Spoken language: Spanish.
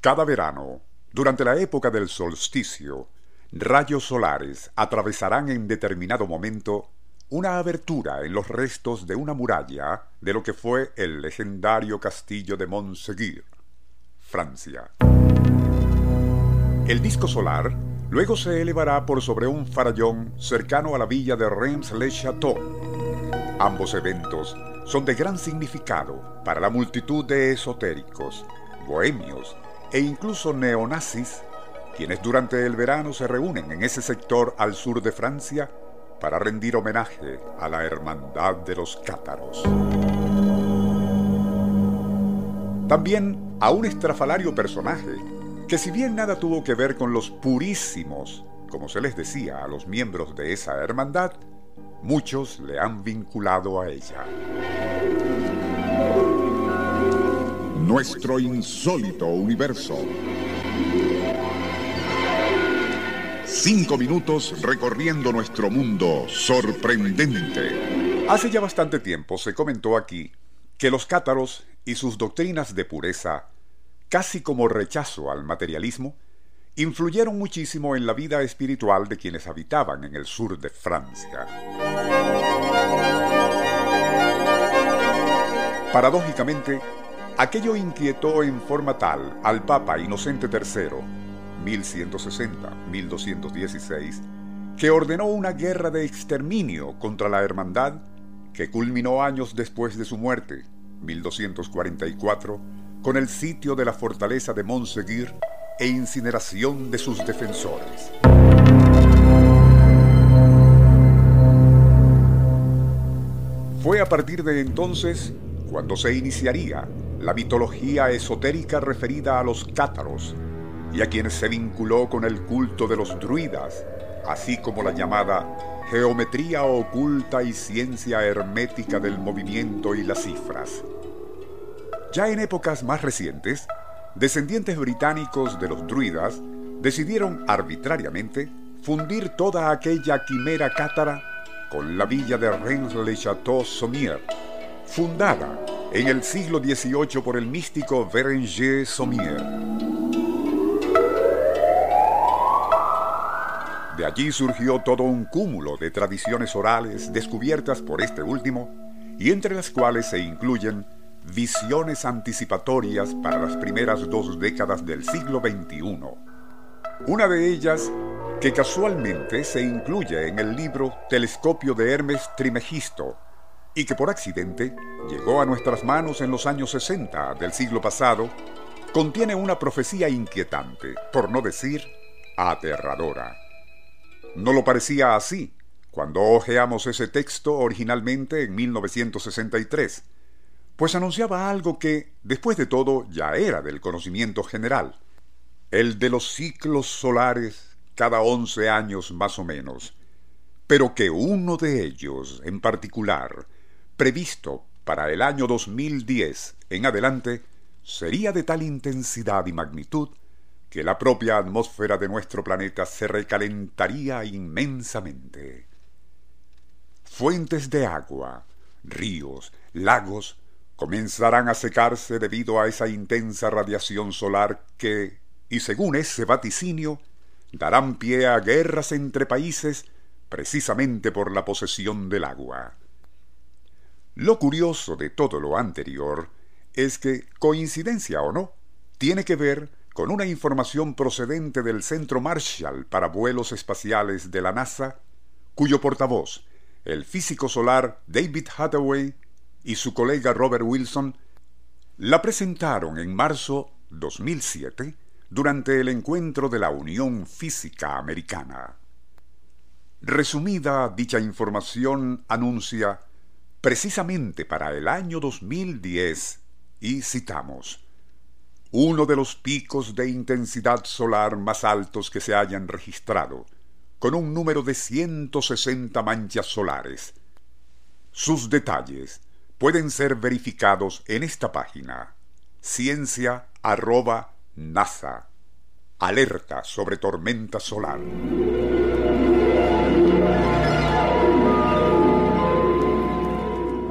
Cada verano, durante la época del solsticio, rayos solares atravesarán en determinado momento una abertura en los restos de una muralla de lo que fue el legendario castillo de Montségur, Francia. El disco solar luego se elevará por sobre un farallón cercano a la villa de Reims-le-Château. Ambos eventos son de gran significado para la multitud de esotéricos, bohemios e incluso neonazis, quienes durante el verano se reúnen en ese sector al sur de Francia para rendir homenaje a la hermandad de los cátaros. También a un estrafalario personaje que si bien nada tuvo que ver con los purísimos, como se les decía a los miembros de esa hermandad, muchos le han vinculado a ella. Nuestro insólito universo. Cinco minutos recorriendo nuestro mundo sorprendente. Hace ya bastante tiempo se comentó aquí que los cátaros y sus doctrinas de pureza, casi como rechazo al materialismo, influyeron muchísimo en la vida espiritual de quienes habitaban en el sur de Francia. Paradójicamente, aquello inquietó en forma tal al Papa Inocente III 1160-1216, que ordenó una guerra de exterminio contra la hermandad que culminó años después de su muerte, 1244, con el sitio de la fortaleza de Montségur e incineración de sus defensores. Fue a partir de entonces cuando se iniciaría la mitología esotérica referida a los cátaros, y a quienes se vinculó con el culto de los druidas, así como la llamada geometría oculta y ciencia hermética del movimiento y las cifras. Ya en épocas más recientes, descendientes británicos de los druidas decidieron arbitrariamente fundir toda aquella quimera cátara con la villa de Reims-le-Château-Sommier, fundada en el siglo XVIII por el místico Berenger Sommier. De allí surgió todo un cúmulo de tradiciones orales descubiertas por este último y entre las cuales se incluyen visiones anticipatorias para las primeras dos décadas del siglo XXI. Una de ellas, que casualmente se incluye en el libro Telescopio de Hermes Trimegisto, y que por accidente llegó a nuestras manos en los años 60 del siglo pasado, contiene una profecía inquietante, por no decir aterradora. No lo parecía así cuando hojeamos ese texto originalmente en 1963, pues anunciaba algo que, después de todo, ya era del conocimiento general, el de los ciclos solares cada once años más o menos, pero que uno de ellos, en particular, previsto para el año 2010 en adelante, sería de tal intensidad y magnitud que la propia atmósfera de nuestro planeta se recalentaría inmensamente. Fuentes de agua, ríos, lagos, comenzarán a secarse debido a esa intensa radiación solar que, y según ese vaticinio, darán pie a guerras entre países precisamente por la posesión del agua. Lo curioso de todo lo anterior es que, coincidencia o no, tiene que ver con una información procedente del Centro Marshall para Vuelos Espaciales de la NASA, cuyo portavoz, el físico solar David Hathaway y su colega Robert Wilson, la presentaron en marzo 2007 durante el encuentro de la Unión Física Americana. Resumida, dicha información anuncia precisamente para el año 2010, y citamos, uno de los picos de intensidad solar más altos que se hayan registrado, con un número de 160 manchas solares. Sus detalles pueden ser verificados en esta página ciencia.nasa. Alerta sobre tormenta solar.